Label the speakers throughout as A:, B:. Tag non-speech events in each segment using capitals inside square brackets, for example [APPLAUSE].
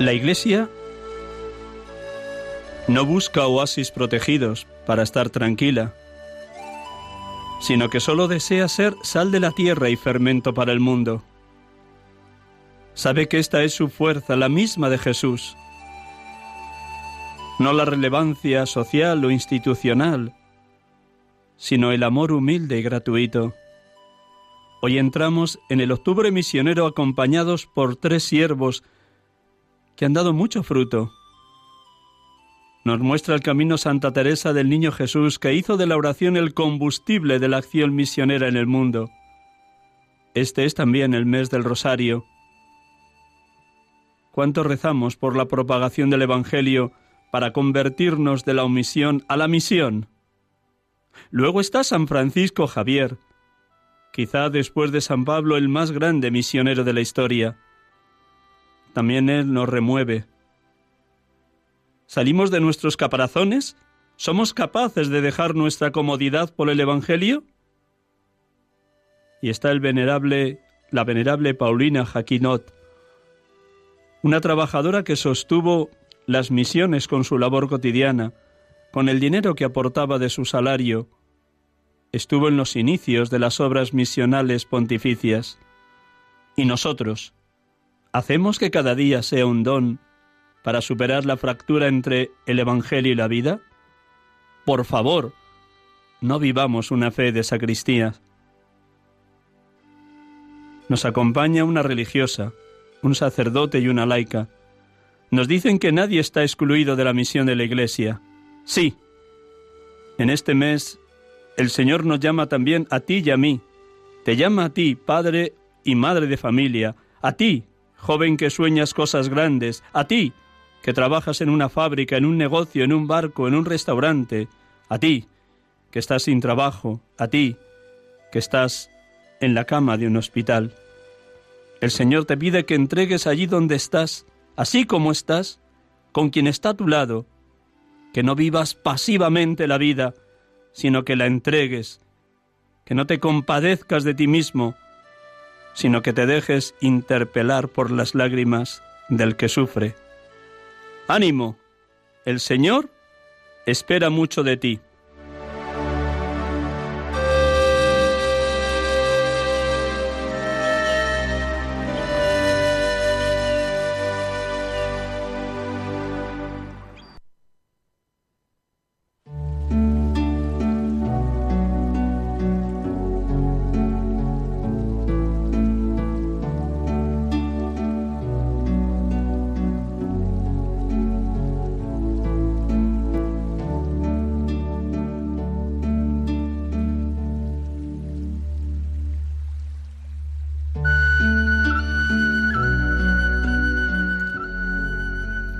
A: La Iglesia no busca oasis protegidos para estar tranquila, sino que solo desea ser sal de la tierra y fermento para el mundo. Sabe que esta es su fuerza, la misma de Jesús, no la relevancia social o institucional, sino el amor humilde y gratuito. Hoy entramos en el octubre misionero acompañados por tres siervos que han dado mucho fruto. Nos muestra el camino Santa Teresa del Niño Jesús, que hizo de la oración el combustible de la acción misionera en el mundo. Este es también el mes del Rosario. ¿Cuánto rezamos por la propagación del Evangelio para convertirnos de la omisión a la misión? Luego está San Francisco Javier, quizá después de San Pablo el más grande misionero de la historia también Él nos remueve. ¿Salimos de nuestros caparazones? ¿Somos capaces de dejar nuestra comodidad por el Evangelio? Y está el venerable, la venerable Paulina Jaquinot, una trabajadora que sostuvo las misiones con su labor cotidiana, con el dinero que aportaba de su salario. Estuvo en los inicios de las obras misionales pontificias. Y nosotros, ¿Hacemos que cada día sea un don para superar la fractura entre el Evangelio y la vida? Por favor, no vivamos una fe de sacristía. Nos acompaña una religiosa, un sacerdote y una laica. Nos dicen que nadie está excluido de la misión de la Iglesia. Sí, en este mes el Señor nos llama también a ti y a mí. Te llama a ti, padre y madre de familia, a ti, joven que sueñas cosas grandes, a ti, que trabajas en una fábrica, en un negocio, en un barco, en un restaurante, a ti, que estás sin trabajo, a ti, que estás en la cama de un hospital. El Señor te pide que entregues allí donde estás, así como estás, con quien está a tu lado, que no vivas pasivamente la vida, sino que la entregues, que no te compadezcas de ti mismo, sino que te dejes interpelar por las lágrimas del que sufre. Ánimo, el Señor espera mucho de ti.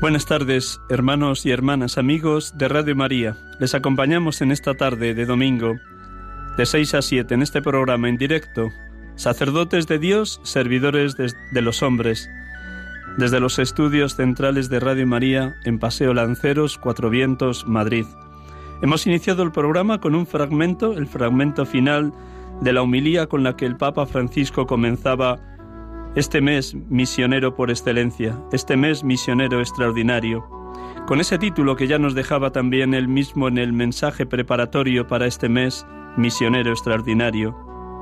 A: Buenas tardes, hermanos y hermanas, amigos de Radio María. Les acompañamos en esta tarde de domingo, de 6 a 7, en este programa en directo, sacerdotes de Dios, servidores de, los hombres, desde los estudios centrales de Radio María en Paseo Lanceros, Cuatro Vientos, Madrid. Hemos iniciado el programa con un fragmento, el fragmento final de la humilía con la que el Papa Francisco comenzaba este mes misionero por excelencia, este mes misionero extraordinario, con ese título que ya nos dejaba también él mismo en el mensaje preparatorio para este mes misionero extraordinario,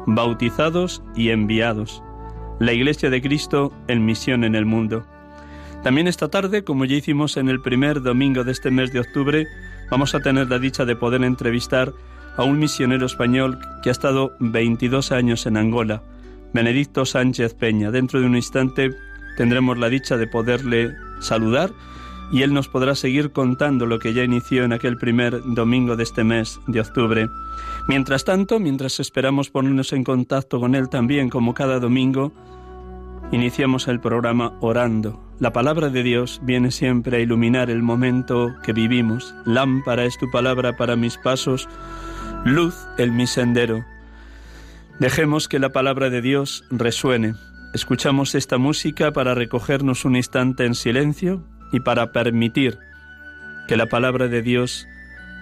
A: bautizados y enviados, la Iglesia de Cristo en misión en el mundo. También esta tarde, como ya hicimos en el primer domingo de este mes de octubre, vamos a tener la dicha de poder entrevistar a un misionero español que ha estado 22 años en Angola, Benedicto Sánchez Peña. Dentro de un instante tendremos la dicha de poderle saludar y él nos podrá seguir contando lo que ya inició en aquel primer domingo de este mes de octubre. Mientras tanto, mientras esperamos ponernos en contacto con él también como cada domingo, iniciamos el programa orando. La palabra de Dios viene siempre a iluminar el momento que vivimos. Lámpara es tu palabra para mis pasos, luz el mi sendero. Dejemos que la palabra de Dios resuene. Escuchamos esta música para recogernos un instante en silencio y para permitir que la palabra de Dios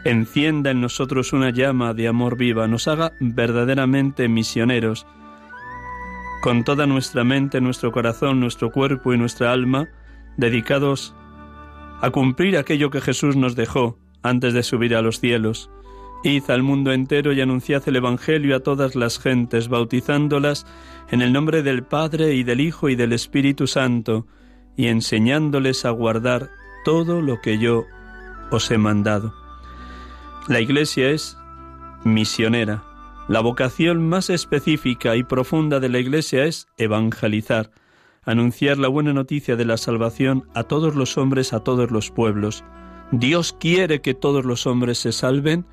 A: encienda en nosotros una llama de amor viva, nos haga verdaderamente misioneros, con toda nuestra mente, nuestro corazón, nuestro cuerpo y nuestra alma, dedicados a cumplir aquello que Jesús nos dejó antes de subir a los cielos, Id al mundo entero y anunciad el Evangelio a todas las gentes, bautizándolas en el nombre del Padre y del Hijo y del Espíritu Santo, y enseñándoles a guardar todo lo que yo os he mandado. La Iglesia es misionera. La vocación más específica y profunda de la Iglesia es evangelizar, anunciar la buena noticia de la salvación a todos los hombres, a todos los pueblos. Dios quiere que todos los hombres se salven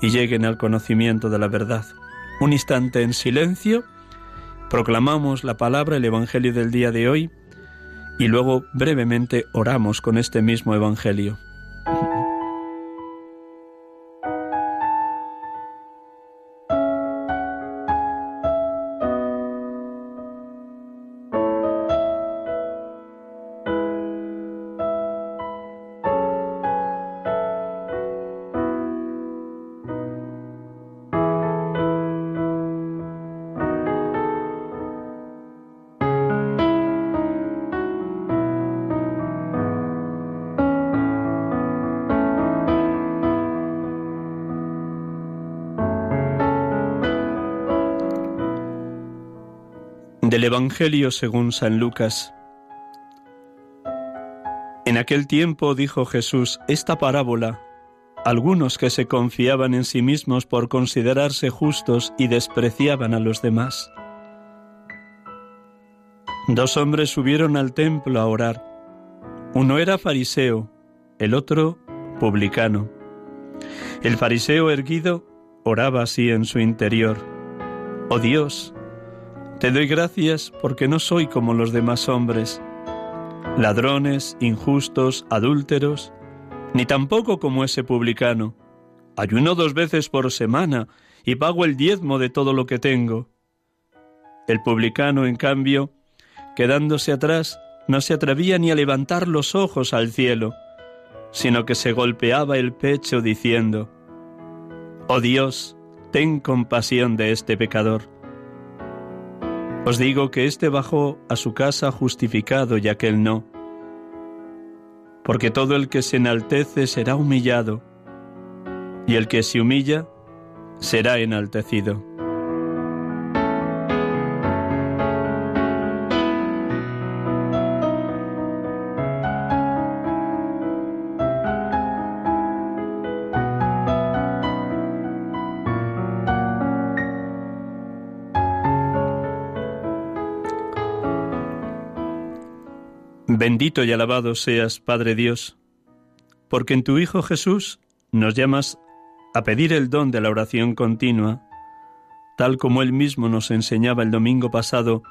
A: y lleguen al conocimiento de la verdad. Un instante en silencio, proclamamos la palabra, el Evangelio del día de hoy, y luego brevemente oramos con este mismo Evangelio. Del Evangelio según San Lucas. En aquel tiempo dijo Jesús esta parábola. Algunos que se confiaban en sí mismos por considerarse justos y despreciaban a los demás. Dos hombres subieron al templo a orar. Uno era fariseo, el otro publicano. El fariseo erguido oraba así en su interior. Oh Dios, te doy gracias porque no soy como los demás hombres, ladrones, injustos, adúlteros, ni tampoco como ese publicano. Ayuno dos veces por semana y pago el diezmo de todo lo que tengo. El publicano, en cambio, quedándose atrás, no se atrevía ni a levantar los ojos al cielo, sino que se golpeaba el pecho diciendo, Oh Dios, ten compasión de este pecador. Os digo que éste bajó a su casa justificado y aquel no. Porque todo el que se enaltece será humillado, y el que se humilla será enaltecido. Bendito y alabado seas, Padre Dios, porque en tu Hijo Jesús nos llamas a pedir el don de la oración continua, tal como Él mismo nos enseñaba el domingo pasado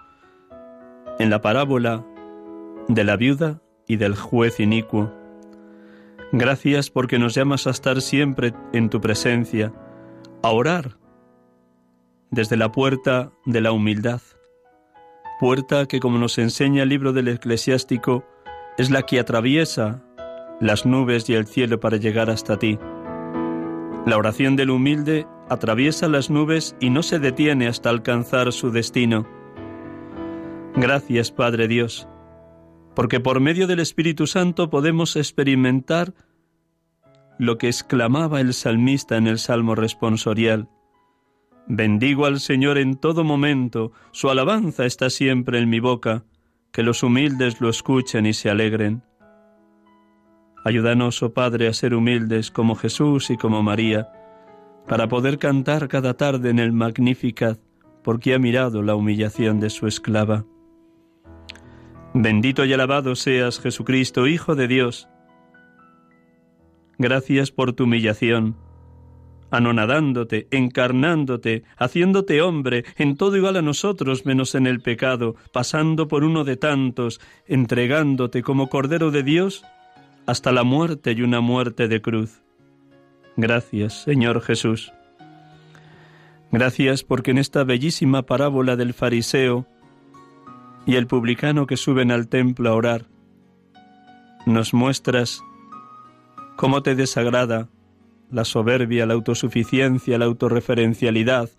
A: en la parábola de la viuda y del juez inicuo. Gracias porque nos llamas a estar siempre en tu presencia, a orar desde la puerta de la humildad, puerta que como nos enseña el libro del eclesiástico, es la que atraviesa las nubes y el cielo para llegar hasta ti. La oración del humilde atraviesa las nubes y no se detiene hasta alcanzar su destino. Gracias, Padre Dios, porque por medio del Espíritu Santo podemos experimentar lo que exclamaba el salmista en el Salmo responsorial. Bendigo al Señor en todo momento, su alabanza está siempre en mi boca, que los humildes lo escuchen y se alegren. Ayúdanos, oh Padre, a ser humildes como Jesús y como María, para poder cantar cada tarde en el Magnificat, porque ha mirado la humillación de su esclava. Bendito y alabado seas, Jesucristo, Hijo de Dios. Gracias por tu humillación, anonadándote, encarnándote, haciéndote hombre, en todo igual a nosotros menos en el pecado, pasando por uno de tantos, entregándote como Cordero de Dios hasta la muerte y una muerte de cruz. Gracias, Señor Jesús. Gracias porque en esta bellísima parábola del fariseo y el publicano que suben al templo a orar, nos muestras cómo te desagrada la soberbia, la autosuficiencia, la autorreferencialidad,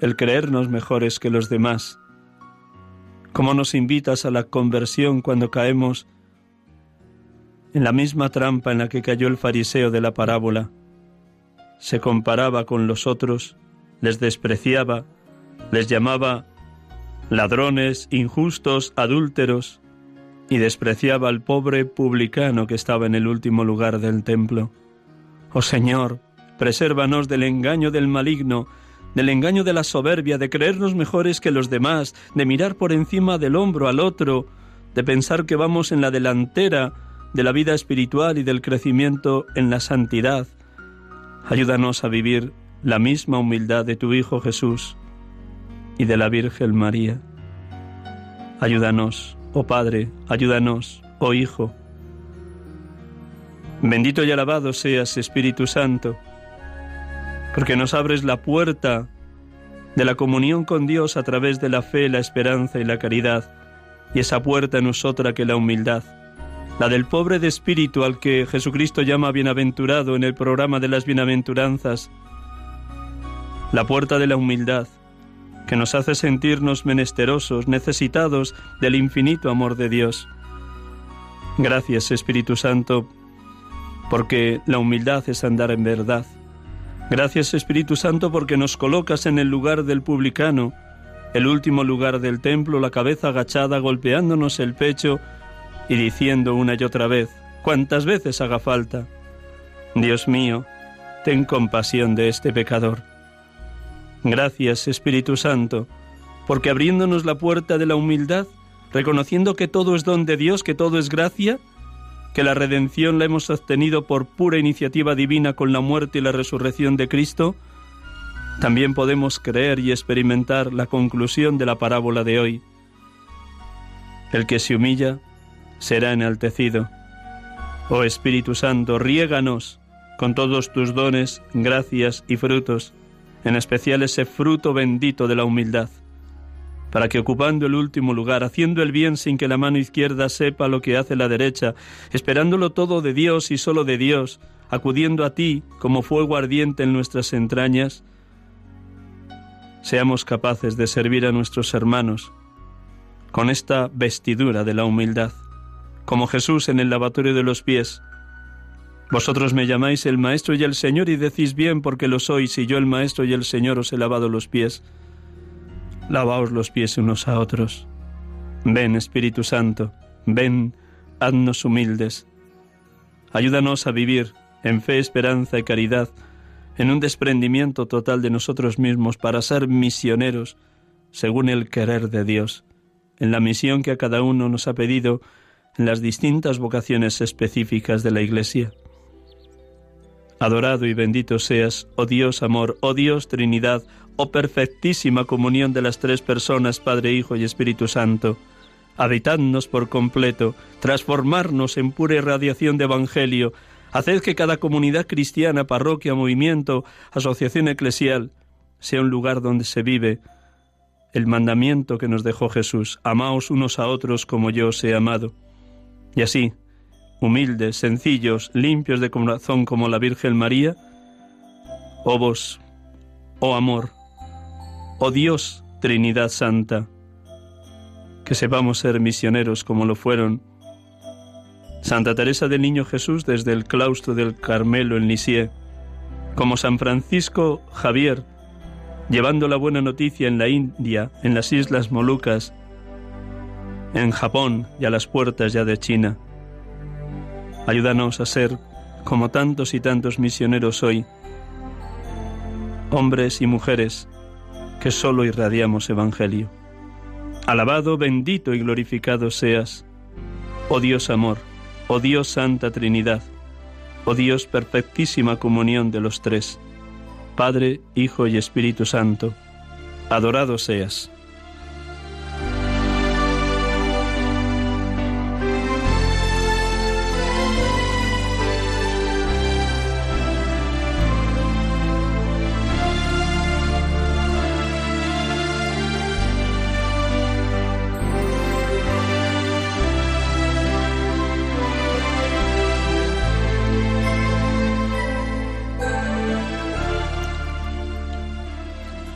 A: el creernos mejores que los demás. Cómo nos invitas a la conversión cuando caemos en la misma trampa en la que cayó el fariseo de la parábola. Se comparaba con los otros, les despreciaba, les llamaba ladrones, injustos, adúlteros, y despreciaba al pobre publicano que estaba en el último lugar del templo. Oh Señor, presérvanos del engaño del maligno, del engaño de la soberbia, de creernos mejores que los demás, de mirar por encima del hombro al otro, de pensar que vamos en la delantera de la vida espiritual y del crecimiento en la santidad. Ayúdanos a vivir la misma humildad de tu Hijo Jesús y de la Virgen María. Ayúdanos, oh Padre, ayúdanos, oh Hijo. Bendito y alabado seas, Espíritu Santo, porque nos abres la puerta de la comunión con Dios a través de la fe, la esperanza y la caridad, y esa puerta no es otra que la humildad la del pobre de espíritu al que Jesucristo llama bienaventurado en el programa de las bienaventuranzas, la puerta de la humildad, que nos hace sentirnos menesterosos, necesitados del infinito amor de Dios. Gracias Espíritu Santo, porque la humildad es andar en verdad. Gracias Espíritu Santo porque nos colocas en el lugar del publicano, el último lugar del templo, la cabeza agachada, golpeándonos el pecho, y diciendo una y otra vez, cuantas veces haga falta, Dios mío, ten compasión de este pecador. Gracias, Espíritu Santo, porque abriéndonos la puerta de la humildad, reconociendo que todo es don de Dios, que todo es gracia, que la redención la hemos obtenido por pura iniciativa divina con la muerte y la resurrección de Cristo, también podemos creer y experimentar la conclusión de la parábola de hoy. El que se humilla será enaltecido. Oh Espíritu Santo, riéganos con todos tus dones, gracias y frutos, en especial ese fruto bendito de la humildad, para que ocupando el último lugar, haciendo el bien sin que la mano izquierda sepa lo que hace la derecha, esperándolo todo de Dios y solo de Dios, acudiendo a ti como fuego ardiente en nuestras entrañas, seamos capaces de servir a nuestros hermanos con esta vestidura de la humildad como Jesús en el lavatorio de los pies. Vosotros me llamáis el Maestro y el Señor y decís bien porque lo sois y yo el Maestro y el Señor os he lavado los pies. Lavaos los pies unos a otros. Ven, Espíritu Santo, ven, haznos humildes. Ayúdanos a vivir en fe, esperanza y caridad, en un desprendimiento total de nosotros mismos para ser misioneros según el querer de Dios, en la misión que a cada uno nos ha pedido en las distintas vocaciones específicas de la Iglesia. Adorado y bendito seas, oh Dios amor, oh Dios Trinidad, oh perfectísima comunión de las tres personas, Padre, Hijo y Espíritu Santo, habitadnos por completo, transformarnos en pura irradiación de Evangelio, haced que cada comunidad cristiana, parroquia, movimiento, asociación eclesial, sea un lugar donde se vive el mandamiento que nos dejó Jesús, amaos unos a otros como yo os he amado. Y así, humildes, sencillos, limpios de corazón como la Virgen María, oh vos, oh amor, oh Dios, Trinidad Santa, que sepamos ser misioneros como lo fueron Santa Teresa del Niño Jesús desde el claustro del Carmelo en Lisieux, como San Francisco Javier, llevando la buena noticia en la India, en las Islas Molucas, en Japón y a las puertas ya de China. Ayúdanos a ser, como tantos y tantos misioneros hoy, hombres y mujeres que solo irradiamos Evangelio. Alabado, bendito y glorificado seas, oh Dios amor oh Dios Santa Trinidad, oh Dios perfectísima comunión de los tres, Padre, Hijo y Espíritu Santo, adorado seas.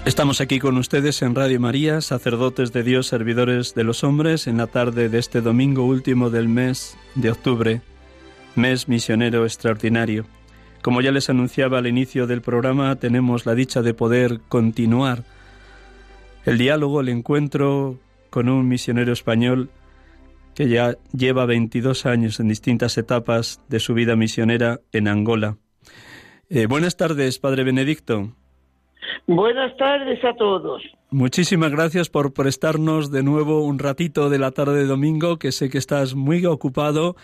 A: Estamos aquí con ustedes en Radio María, sacerdotes de Dios, servidores de los hombres, en la tarde de este domingo último del mes de octubre, mes misionero extraordinario. Como ya les anunciaba al inicio del programa, tenemos la dicha de poder continuar el diálogo, el encuentro con un misionero español que ya lleva 22 años en distintas etapas de su vida misionera en Angola. Eh, buenas tardes, Padre Benedicto.
B: Buenas tardes a todos.
A: Muchísimas gracias por prestarnos de nuevo un ratito de la tarde de domingo, que sé que estás muy ocupado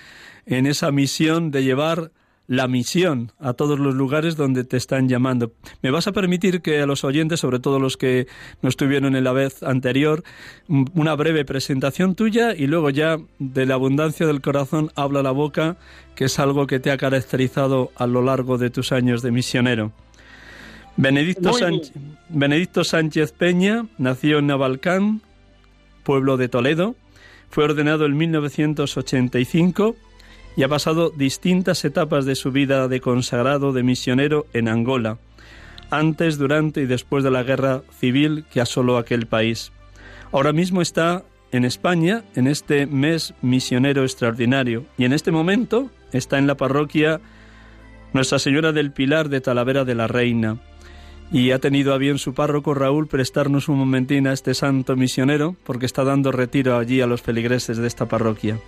A: en esa misión de llevar la misión a todos los lugares donde te están llamando. ¿Me vas a permitir que a los oyentes, sobre todo los que no estuvieron en la vez anterior, una breve presentación tuya y luego ya de la abundancia del corazón habla la boca, que es algo que te ha caracterizado a lo largo de tus años de misionero? Benedicto Sánchez, Benedicto Sánchez Peña nació en Navalcán, pueblo de Toledo. Fue ordenado en 1985 y ha pasado distintas etapas de su vida de consagrado, de misionero en Angola, antes, durante y después de la guerra civil que asoló aquel país. Ahora mismo está en España en este mes misionero extraordinario y en este momento está en la parroquia Nuestra Señora del Pilar de Talavera de la Reina y ha tenido a bien su párroco Raúl prestarnos un momentín a este santo misionero porque está dando retiro allí a los feligreses de esta parroquia.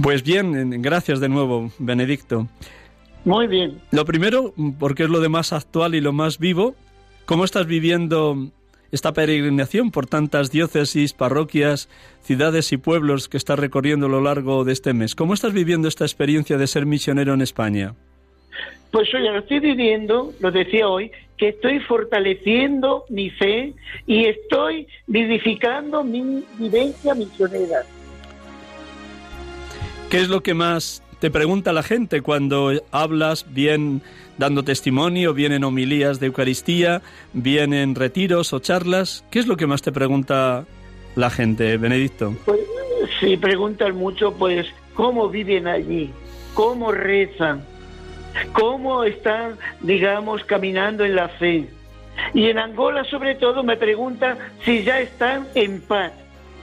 A: Pues bien, gracias de nuevo, Benedicto.
B: Muy bien.
A: Lo primero, porque es lo de más actual y lo más vivo, ¿cómo estás viviendo esta peregrinación por tantas diócesis, parroquias, ciudades y pueblos que estás recorriendo a lo largo de este mes? ¿Cómo estás viviendo esta experiencia de ser misionero en España?
B: Pues yo ya lo estoy viviendo, lo decía hoy, que estoy fortaleciendo mi fe y estoy vivificando mi vivencia misionera.
A: ¿Qué es lo que más te pregunta la gente cuando hablas bien dando testimonio, bien en homilías de Eucaristía, bien en retiros o charlas? ¿Qué es lo que más te pregunta la gente, Benedicto?
B: Pues sí, preguntan mucho, pues, cómo viven allí, cómo rezan, cómo están, digamos, caminando en la fe. Y en Angola, sobre todo, me preguntan si ya están en paz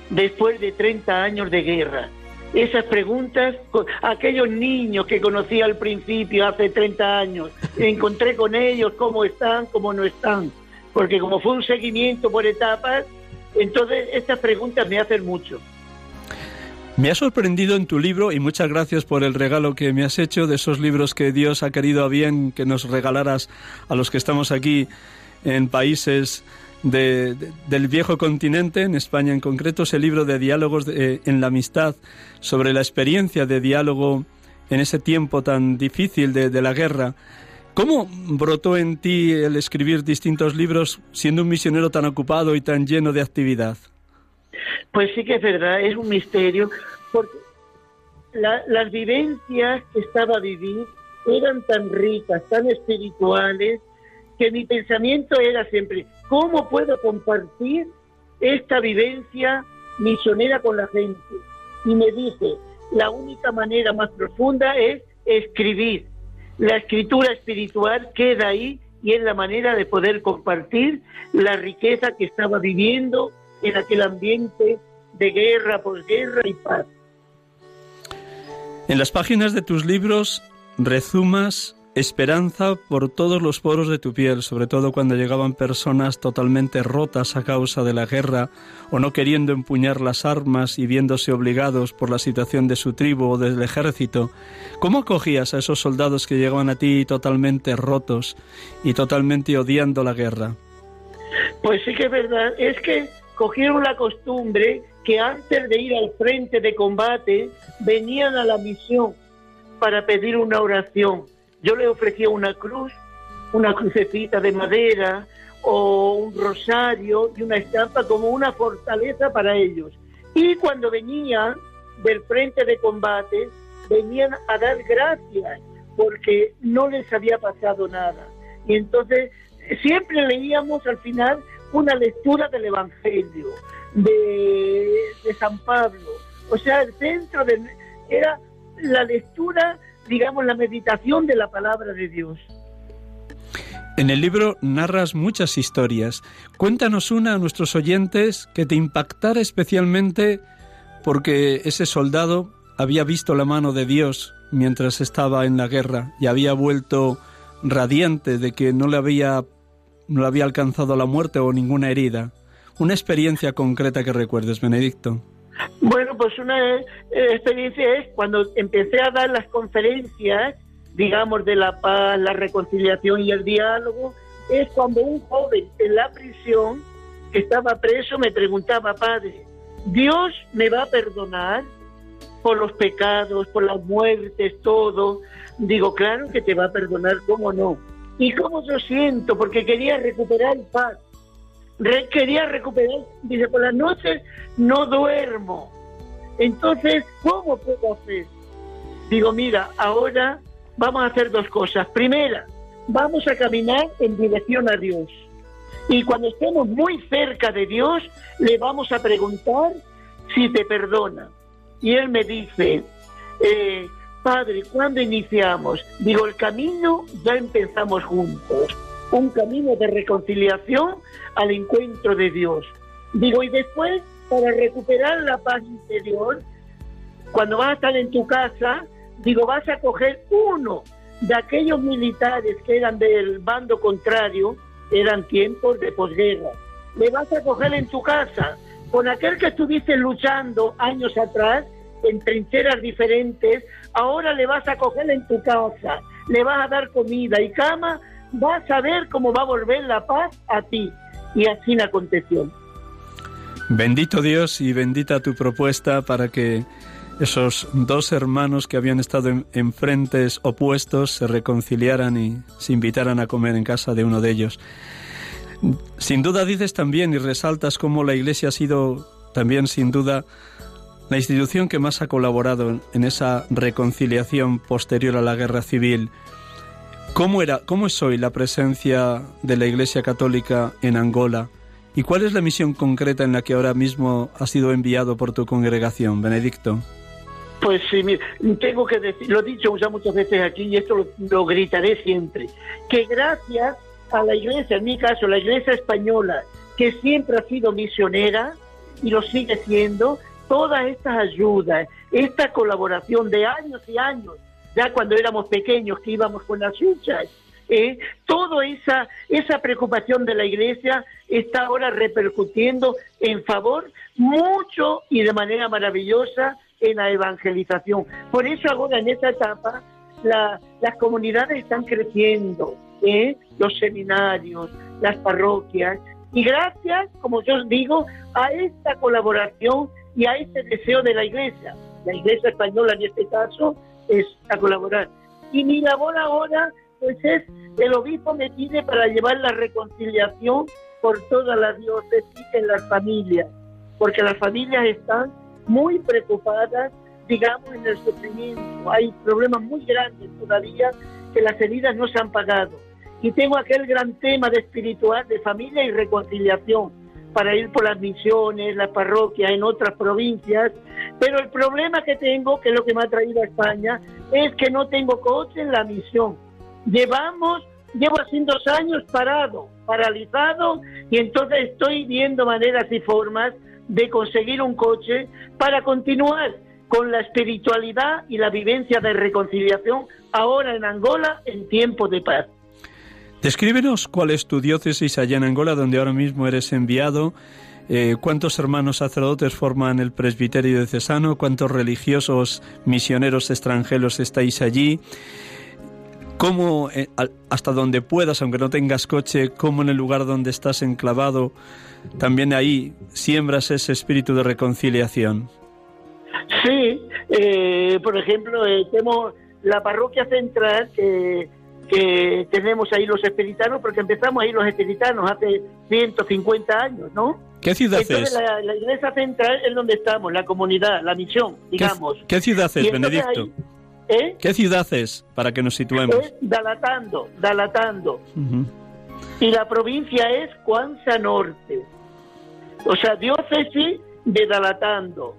B: después de 30 años de guerra. Esas preguntas, aquellos niños que conocí al principio, hace 30 años, encontré con ellos cómo están, cómo no están. Porque como fue un seguimiento por etapas, entonces estas preguntas me hacen mucho.
A: Me ha sorprendido en tu libro y muchas gracias por el regalo que me has hecho de esos libros que Dios ha querido a bien que nos regalaras a los que estamos aquí en países del viejo continente, en España en concreto, ese libro de diálogos en la amistad sobre la experiencia de diálogo en ese tiempo tan difícil de la guerra. ¿Cómo brotó en ti el escribir distintos libros siendo un misionero tan ocupado y tan lleno de actividad?
B: Pues sí que es verdad, es un misterio, porque las vivencias que estaba viviendo eran tan ricas, tan espirituales, que mi pensamiento era siempre, ¿cómo puedo compartir esta vivencia misionera con la gente? Y me dije, la única manera más profunda es escribir. La escritura espiritual queda ahí y es la manera de poder compartir la riqueza que estaba viviendo en aquel ambiente de guerra, posguerra y paz.
A: En las páginas de tus libros rezumas esperanza por todos los poros de tu piel, sobre todo cuando llegaban personas totalmente rotas a causa de la guerra o no queriendo empuñar las armas y viéndose obligados por la situación de su tribu o del ejército. ¿Cómo acogías a esos soldados que llegaban a ti totalmente rotos y totalmente odiando la guerra?
B: Pues sí que es verdad, es que cogieron la costumbre que antes de ir al frente de combate venían a la misión para pedir una oración yo le ofrecía una cruz, una crucecita de madera o un rosario y una estampa como una fortaleza para ellos. Y cuando venían del frente de combate, venían a dar gracias porque no les había pasado nada. Y entonces siempre leíamos al final una lectura del Evangelio de, San Pablo. O sea, el centro de, era la lectura digamos, la meditación de la palabra de Dios.
A: En el libro narras muchas historias. Cuéntanos una a nuestros oyentes que te impactara especialmente porque ese soldado había visto la mano de Dios mientras estaba en la guerra y había vuelto radiante de que no le había, no había alcanzado la muerte o ninguna herida. Una experiencia concreta que recuerdes, Benedicto.
B: Bueno, pues una eh, experiencia es cuando empecé a dar las conferencias, digamos, de la paz, la reconciliación y el diálogo, es cuando un joven en la prisión, que estaba preso, me preguntaba, padre, ¿Dios me va a perdonar por los pecados, por las muertes, todo? Digo, claro que te va a perdonar, ¿cómo no? ¿Y cómo yo siento? Porque quería recuperar paz quería recuperar, dice, por las noches no duermo. Entonces, ¿cómo puedo hacer? Digo, mira, ahora vamos a hacer dos cosas. Primera, vamos a caminar en dirección a Dios. Y cuando estemos muy cerca de Dios, le vamos a preguntar si te perdona. Y él me dice, eh, Padre, ¿cuándo iniciamos? Digo, el camino ya empezamos juntos un camino de reconciliación al encuentro de Dios. Digo, y después, para recuperar la paz interior, cuando vas a estar en tu casa, digo, vas a coger uno de aquellos militares que eran del bando contrario, eran tiempos de posguerra. Le vas a coger en tu casa con aquel que estuviste luchando años atrás en trincheras diferentes, ahora le vas a coger en tu casa, le vas a dar comida y cama vas a ver cómo va a volver la paz a ti. Y así aconteció.
A: Bendito Dios y bendita tu propuesta para que esos dos hermanos que habían estado en, frentes opuestos se reconciliaran y se invitaran a comer en casa de uno de ellos. Sin duda dices también y resaltas cómo la Iglesia ha sido también sin duda la institución que más ha colaborado en esa reconciliación posterior a la guerra civil ¿Cómo, era, ¿Cómo es hoy la presencia de la Iglesia Católica en Angola? ¿Y cuál es la misión concreta en la que ahora mismo ha sido enviado por tu congregación, Benedicto?
B: Pues sí, tengo que decir, lo he dicho ya muchas veces aquí y esto lo, lo, gritaré siempre, que gracias a la iglesia, en mi caso, la iglesia española, que siempre ha sido misionera y lo sigue siendo, todas estas ayudas, esta colaboración de años y años ya cuando éramos pequeños que íbamos con las luchas. ¿eh? Toda esa, esa preocupación de la iglesia está ahora repercutiendo en favor mucho y de manera maravillosa en la evangelización. Por eso ahora en esta etapa las comunidades están creciendo, ¿eh? los seminarios, las parroquias, y gracias, como yo os digo, a esta colaboración y a este deseo de la iglesia, la iglesia española en este caso, es a colaborar. Y mi labor ahora, pues es, el obispo me pide para llevar la reconciliación por toda la diócesis en las familias. porque las familias están muy preocupadas, digamos, en el sufrimiento. Hay problemas muy grandes todavía que las heridas no se han pagado. Y tengo aquel gran tema de espiritual, de familia y reconciliación, para ir por las misiones, las parroquias en otras provincias. Pero el problema que tengo, que es lo que me ha traído a España, es que no tengo coche en la misión. Llevamos, llevo así dos años parado, paralizado, y entonces estoy viendo maneras y formas de conseguir un coche para continuar con la espiritualidad y la vivencia de reconciliación ahora en Angola en tiempo de paz.
A: Descríbenos cuál es tu diócesis allá en Angola, donde ahora mismo eres enviado. Eh, ¿Cuántos hermanos sacerdotes forman el presbiterio de Cesano? ¿Cuántos religiosos misioneros extranjeros estáis allí? ¿Cómo, eh, hasta donde puedas, aunque no tengas coche, cómo en el lugar donde estás enclavado, también ahí siembras ese espíritu de reconciliación?
B: Sí, eh, por ejemplo, tenemos la parroquia central que que tenemos ahí los espiritanos, porque empezamos ahí los espiritanos hace 150 años, ¿no?
A: ¿Qué ciudad
B: Entonces,
A: es?
B: La, iglesia central es donde estamos, la comunidad, la misión, digamos.
A: ¿Qué, ciudad es, Benedicto?
B: ¿eh?
A: ¿Qué ciudad es, para que nos situemos?
B: Es Dalatando, Dalatando. Y la provincia es Cuanza Norte. O sea, diócesis de Dalatando.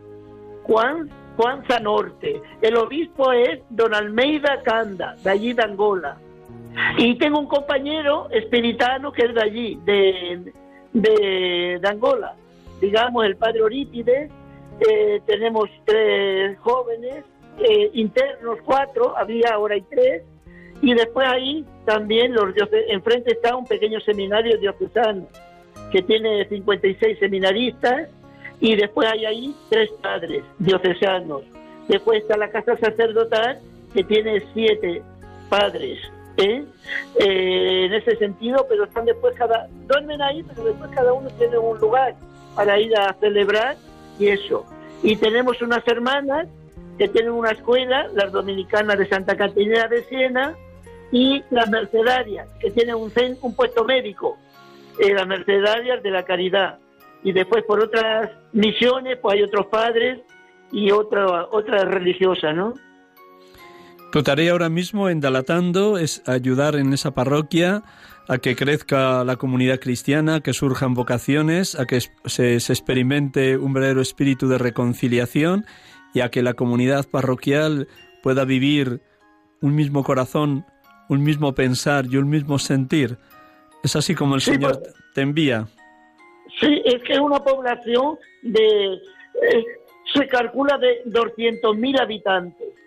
B: Cuanza Norte. El obispo es don Almeida Canda, de allí de Angola. Y tengo un compañero espiritano que es de allí, de, de, Angola, digamos el padre Orípides, eh, tenemos tres jóvenes, eh, internos cuatro, había ahora hay tres, y después ahí también los enfrente está un pequeño seminario diocesano que tiene 56 seminaristas, y después hay ahí tres padres diocesanos. Después está la casa sacerdotal que tiene siete padres ¿eh? en ese sentido, pero están después cada, duermen ahí, pero después cada uno tiene un lugar para ir a celebrar y eso. Y tenemos unas hermanas que tienen una escuela, las dominicanas de Santa Catarina de Siena y las mercedarias, que tienen un, un puesto médico, eh, las mercedarias de la caridad. Y después por otras misiones, pues hay otros padres y otra, otras religiosas, ¿no?
A: Tu tarea ahora mismo en Dalatando es ayudar en esa parroquia a que crezca la comunidad cristiana, que surjan vocaciones, a que se, experimente un verdadero espíritu de reconciliación y a que la comunidad parroquial pueda vivir un mismo corazón, un mismo pensar y un mismo sentir. Es así como el Señor pues, te envía.
B: Sí, es que es una población de... Eh, se calcula de 200.000 habitantes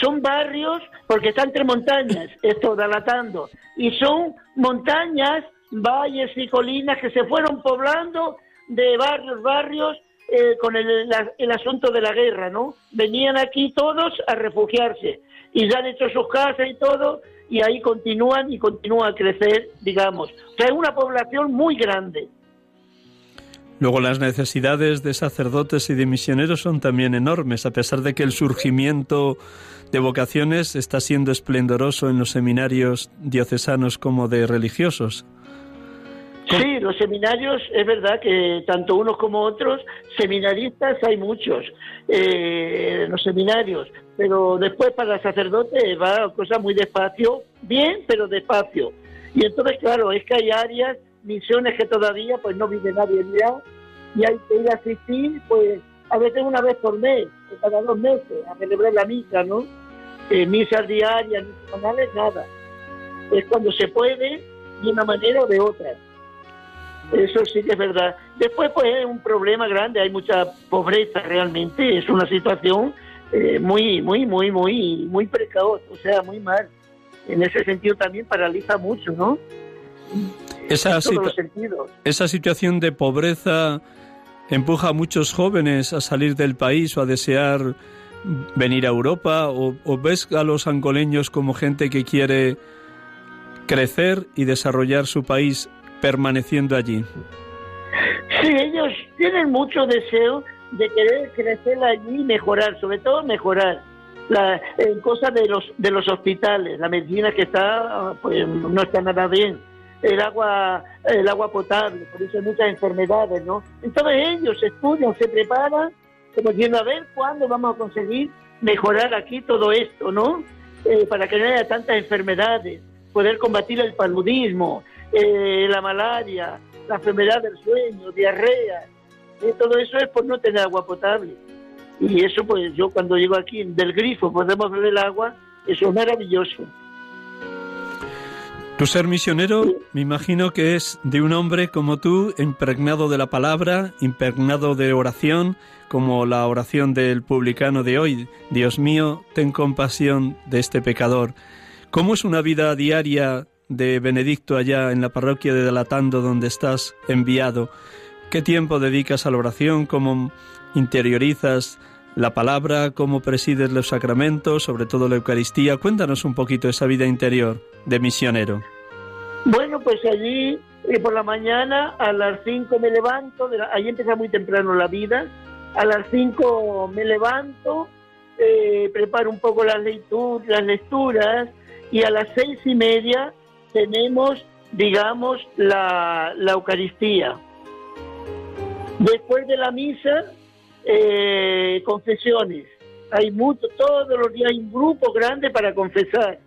B: son barrios, porque está entre montañas, esto Dalatando, y son montañas, valles y colinas que se fueron poblando de barrios, barrios, eh, con el, el, asunto de la guerra, ¿no? Venían aquí todos a refugiarse y ya han hecho sus casas y todo, y ahí continúan y continúan a crecer, digamos. O sea, es una población muy grande.
A: Luego las necesidades de sacerdotes y de misioneros son también enormes, a pesar de que el surgimiento de vocaciones está siendo esplendoroso en los seminarios diocesanos como de religiosos.
B: Sí, los seminarios, es verdad que tanto unos como otros, seminaristas hay muchos, eh, los seminarios, pero después para el sacerdote va cosa muy despacio, bien, pero despacio. Y entonces, claro, es que hay áreas misiones que todavía pues no vive nadie ya y hay que ir a asistir pues a veces una vez por mes cada dos meses a celebrar la misa, ¿no? Eh, misas diarias, ni semanales, nada. Es cuando se puede de una manera o de otra. Eso sí que es verdad. Después pues es un problema grande, hay mucha pobreza realmente, es una situación eh, muy, muy, muy, muy, muy precauz, o sea, muy mal. En ese sentido también paraliza mucho, ¿no?
A: Esa, esa situación de pobreza empuja a muchos jóvenes a salir del país o a desear venir a Europa o, ves a los angoleños como gente que quiere crecer y desarrollar su país permaneciendo allí?
B: Sí, ellos tienen mucho deseo de querer crecer allí y mejorar, sobre todo mejorar la, en cosas de los de los hospitales, la medicina que está pues no está nada bien el agua, el agua potable, por eso hay muchas enfermedades, ¿no? Entonces ellos estudian, se preparan, como diciendo, a ver cuándo vamos a conseguir mejorar aquí todo esto, ¿no? Eh, para que no haya tantas enfermedades, poder combatir el paludismo, eh, la malaria, la enfermedad del sueño, diarrea, eh, todo eso es por no tener agua potable. Y eso, pues yo cuando llego aquí del grifo podemos beber el agua, eso es maravilloso.
A: Tu ser misionero, me imagino que es de un hombre como tú, impregnado de la palabra, impregnado de oración, como la oración del publicano de hoy. Dios mío, ten compasión de este pecador. ¿Cómo es una vida diaria de Benedicto allá en la parroquia de Delatando donde estás enviado? ¿Qué tiempo dedicas a la oración? ¿Cómo interiorizas la palabra? ¿Cómo presides los sacramentos, sobre todo la Eucaristía? Cuéntanos un poquito esa vida interior de misionero.
B: Bueno, pues allí eh, por la mañana a las 5 me levanto, de allí empieza muy temprano la vida, a las 5 me levanto, eh, preparo un poco las, las lecturas y a las seis y media tenemos, digamos, la, la Eucaristía. Después de la misa, eh, confesiones. Hay mucho, todos los días hay un grupo grande para confesar,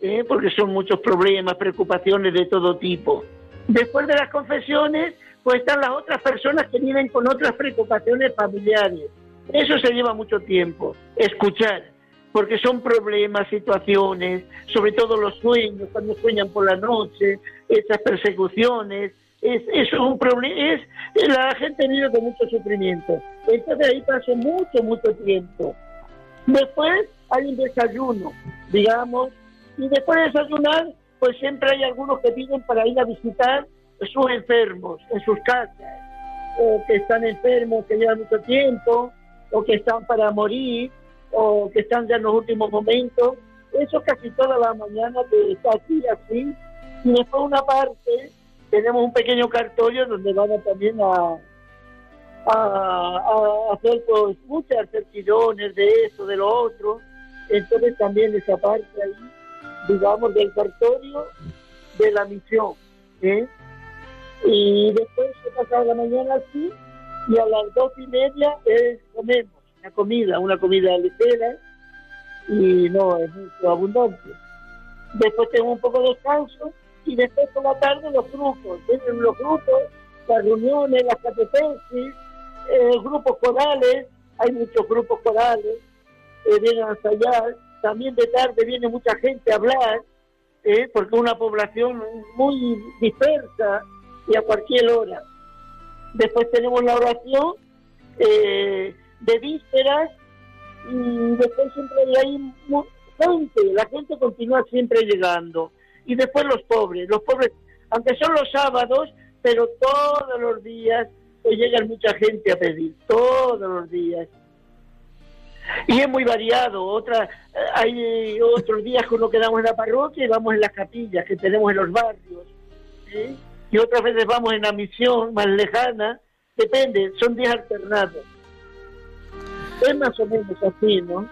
B: ¿eh? porque son muchos problemas, preocupaciones de todo tipo. Después de las confesiones, pues están las otras personas que vienen con otras preocupaciones familiares. Eso se lleva mucho tiempo, escuchar, porque son problemas, situaciones, sobre todo los sueños, cuando sueñan por la noche, esas persecuciones, es, es un problema, es, la gente vive con mucho sufrimiento. Entonces ahí paso mucho, mucho tiempo. Después hay un desayuno, digamos, y después de desayunar, pues siempre hay algunos que piden para ir a visitar sus enfermos en sus casas, o que están enfermos, que llevan mucho tiempo, o que están para morir, o que están ya en los últimos momentos. Eso casi toda la mañana que está aquí así. Y después una parte tenemos un pequeño cartorio donde van a también a, hacer pues, muchas certidumbre de eso, de lo otro. Entonces también esa parte ahí, digamos, del cartorio de la misión. Y después se pasa la mañana así y a las dos y media comemos una comida, una comida ligera y no es mucho abundante. Después tenemos un poco de descanso y después por la tarde los grupos, vienen los grupos, las reuniones, las catequesis, eh, grupos corales, hay muchos grupos corales, eh, vienen a ensayar, también de tarde viene mucha gente a hablar, eh, porque una población muy dispersa y a cualquier hora. Después tenemos la oración eh, de vísperas y después siempre hay gente, la gente continúa siempre llegando y después los pobres. Los pobres, aunque son los sábados, pero todos los días pues llegan mucha gente a pedir, todos los días. Y es muy variado. Otra, hay otros días que uno quedamos en la parroquia y vamos en las capillas que tenemos en los barrios. Y otras veces vamos en la misión más lejana. Depende, son días alternados. Es más o menos así, ¿no?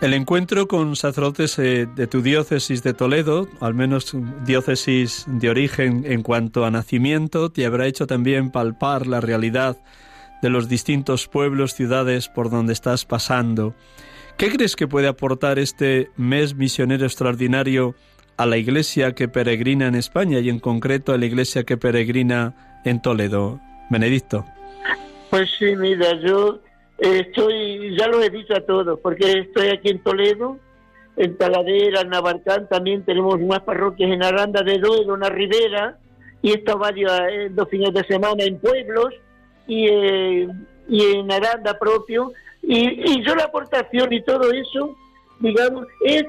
A: El encuentro con sacerdotes eh, de tu diócesis de Toledo, al menos diócesis de origen en cuanto a nacimiento, te habrá hecho también palpar la realidad de los distintos pueblos, ciudades por donde estás pasando. ¿Qué crees que puede aportar este mes misionero extraordinario a la iglesia que peregrina en España y en concreto a la iglesia que peregrina en Toledo? Benedicto.
B: Pues sí, mira, yo Estoy, ya lo he dicho a todos, porque estoy aquí en Toledo, en Taladera, en Navarcán, también tenemos más parroquias en Aranda de Duero, en la Ribera, y he estado varios eh, dos fines de semana en pueblos y, eh, y en Aranda propio. Y, yo la aportación y todo eso, digamos, es,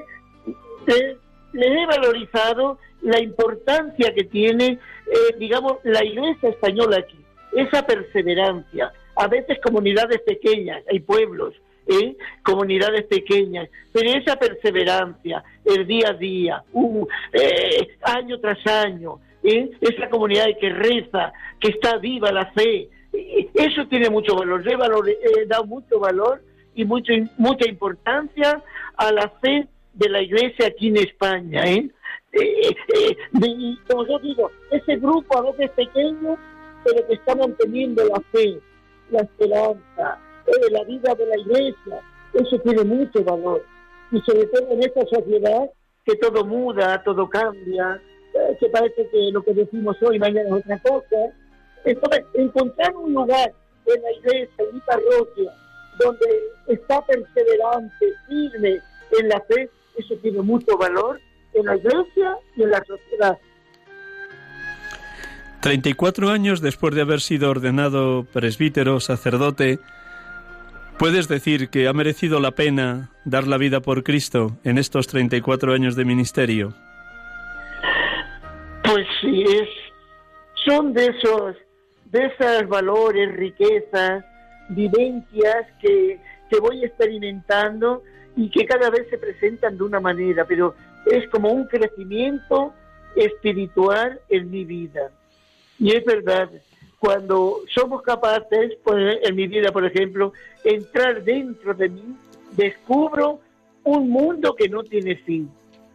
B: le he valorizado la importancia que tiene, eh, digamos, la iglesia española aquí, esa perseverancia, a veces comunidades pequeñas, hay pueblos, ¿eh? comunidades pequeñas, pero esa perseverancia, el día a día, uh, eh, año tras año, ¿eh? esa comunidad que reza, que está viva la fe, eso tiene mucho valor, le valor, da mucho valor y mucho, mucha importancia a la fe de la iglesia aquí en España. eh, eh, como yo digo, ese grupo a veces pequeño, pero que está manteniendo la fe, la esperanza, la vida de la iglesia, eso tiene mucho valor. Y sobre todo en esta sociedad que todo muda, todo cambia, que parece que lo que decimos hoy mañana es otra cosa. Entonces, encontrar un lugar en la iglesia, en mi parroquia, donde está perseverante, firme en la fe, eso tiene mucho valor en la iglesia y en la sociedad.
A: 34 años después de haber sido ordenado presbítero, sacerdote, ¿puedes decir que ha merecido la pena dar la vida por Cristo en estos 34 años de ministerio?
B: Pues sí, es, son de esos, de esos valores, riquezas, vivencias que, que voy experimentando y que cada vez se presentan de una manera, pero es como un crecimiento espiritual en mi vida. Y es verdad, cuando somos capaces, pues, en mi vida, por ejemplo, entrar dentro de mí, descubro un mundo que no tiene fin.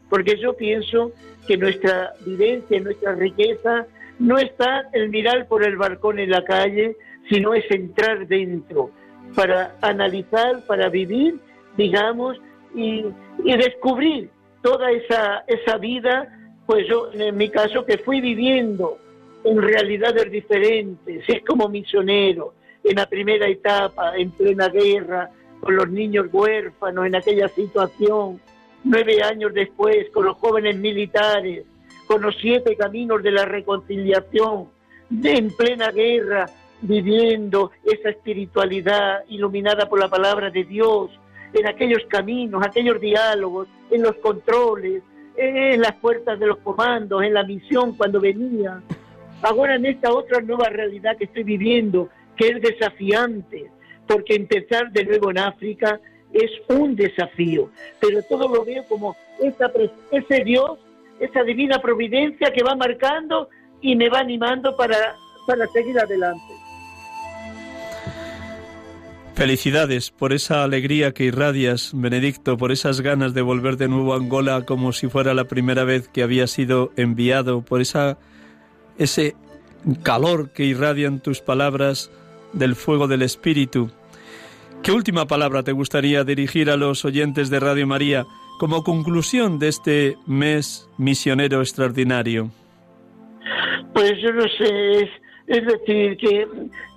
B: Porque yo pienso que nuestra vivencia, nuestra riqueza, no está en mirar por el balcón en la calle, sino es entrar dentro para analizar, para vivir, digamos, y, descubrir toda esa, esa vida, pues yo en mi caso que fui viviendo en realidades diferentes, es como misionero, en la primera etapa, en plena guerra, con los niños huérfanos, en aquella situación, nueve años después, con los jóvenes militares, con los siete caminos de la reconciliación, en plena guerra, viviendo esa espiritualidad iluminada por la palabra de Dios, en aquellos caminos, aquellos diálogos, en los controles, en las puertas de los comandos, en la misión cuando venía. Ahora en esta otra nueva realidad que estoy viviendo, que es desafiante, porque empezar de nuevo en África es un desafío, pero todo lo veo como esa, ese Dios, esa divina providencia que va marcando y me va animando para, para seguir adelante.
A: Felicidades por esa alegría que irradias, Benedicto, por esas ganas de volver de nuevo a Angola como si fuera la primera vez que había sido enviado, por esa ese calor que irradian tus palabras del fuego del Espíritu. ¿Qué última palabra te gustaría dirigir a los oyentes de Radio María como conclusión de este mes misionero extraordinario?
B: Pues yo no sé, es, decir, que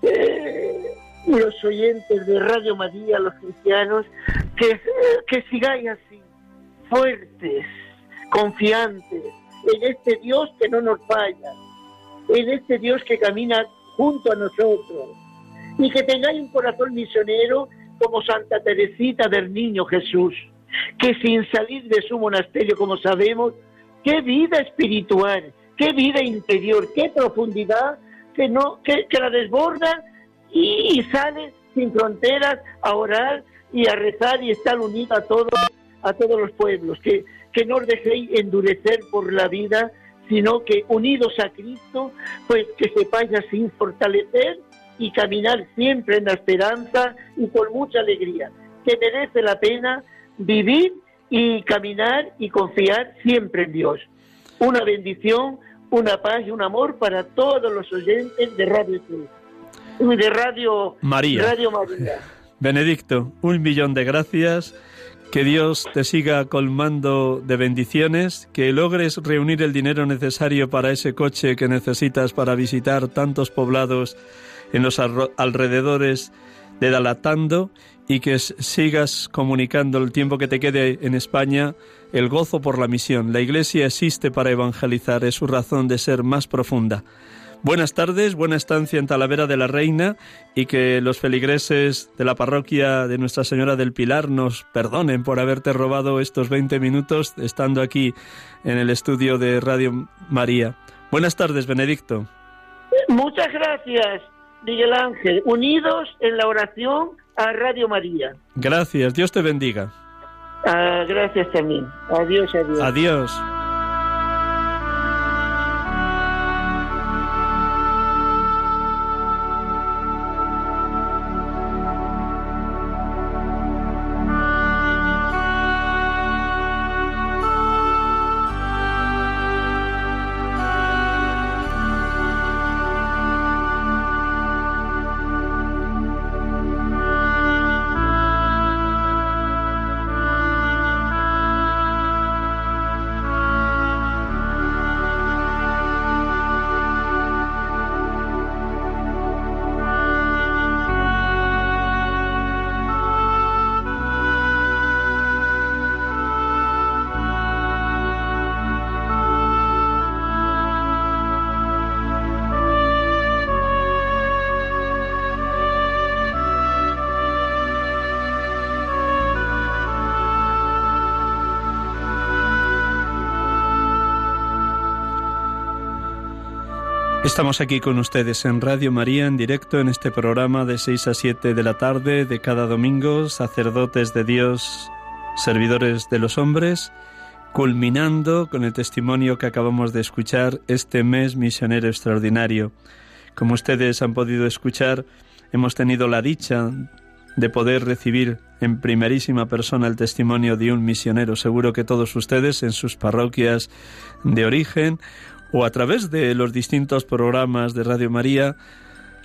B: eh, los oyentes de Radio María, los cristianos, que, que sigáis así, fuertes, confiantes en este Dios que no nos falla, en este Dios que camina junto a nosotros, y que tengáis un corazón misionero como Santa Teresita del Niño Jesús, que sin salir de su monasterio, como sabemos, qué vida espiritual, qué vida interior, qué profundidad que no que, la desborda y, sale sin fronteras a orar y a rezar y estar unida a todos, a todos los pueblos. Que, que no os dejéis endurecer por la vida, sino que unidos a Cristo, pues que sepáis así fortalecer y caminar siempre en la esperanza y con mucha alegría. Que merece la pena vivir y caminar y confiar siempre en Dios. Una bendición, una paz y un amor para todos los oyentes de Radio Cruz de Radio
A: María.
B: Radio María. [LAUGHS]
A: Benedicto, un millón de gracias. Que Dios te siga colmando de bendiciones, que logres reunir el dinero necesario para ese coche que necesitas para visitar tantos poblados en los alrededores de Dalatando y que sigas comunicando el tiempo que te quede en España el gozo por la misión. La Iglesia existe para evangelizar, es su razón de ser más profunda. Buenas tardes, buena estancia en Talavera de la Reina y que los feligreses de la parroquia de Nuestra Señora del Pilar nos perdonen por haberte robado estos 20 minutos estando aquí en el estudio de Radio María. Buenas tardes, Benedicto.
B: Muchas gracias, Miguel Ángel. Unidos en la oración a Radio María.
A: Gracias, Dios te bendiga.
B: Ah, gracias también. Adiós, adiós.
A: Adiós. Estamos aquí con ustedes en Radio María en directo en este programa de 6 a 7 de la tarde de cada domingo, sacerdotes de Dios, servidores de los hombres, culminando con el testimonio que acabamos de escuchar este mes misionero extraordinario. Como ustedes han podido escuchar, hemos tenido la dicha de poder recibir en primerísima persona el testimonio de un misionero. Seguro que todos ustedes en sus parroquias de origen o a través de los distintos programas de Radio María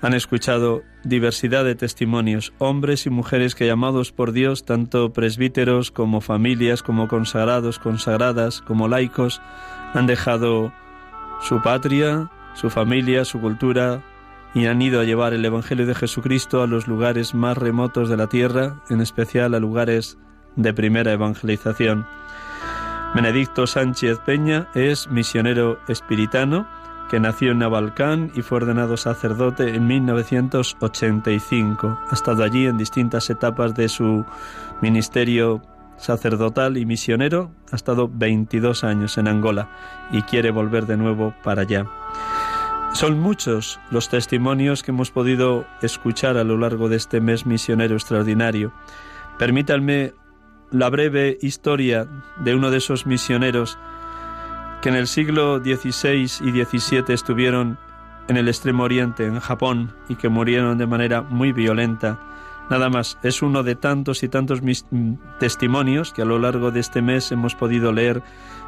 A: han escuchado diversidad de testimonios, hombres y mujeres que llamados por Dios, tanto presbíteros como familias, como consagrados, consagradas, como laicos, han dejado su patria, su familia, su cultura y han ido a llevar el Evangelio de Jesucristo a los lugares más remotos de la tierra, en especial a lugares de primera evangelización. Benedicto Sánchez Peña es misionero espiritano que nació en Navalcán y fue ordenado sacerdote en 1985. Ha estado allí en distintas etapas de su ministerio sacerdotal y misionero. Ha estado 22 años en Angola y quiere volver de nuevo para allá. Son muchos los testimonios que hemos podido escuchar a lo largo de este mes misionero extraordinario. Permítanme la breve historia de uno de esos misioneros que en el siglo XVI y XVII estuvieron en el Extremo Oriente, en Japón, y que murieron de manera muy violenta. Nada más, es uno de tantos y tantos mm, testimonios que a lo largo de este mes hemos podido leer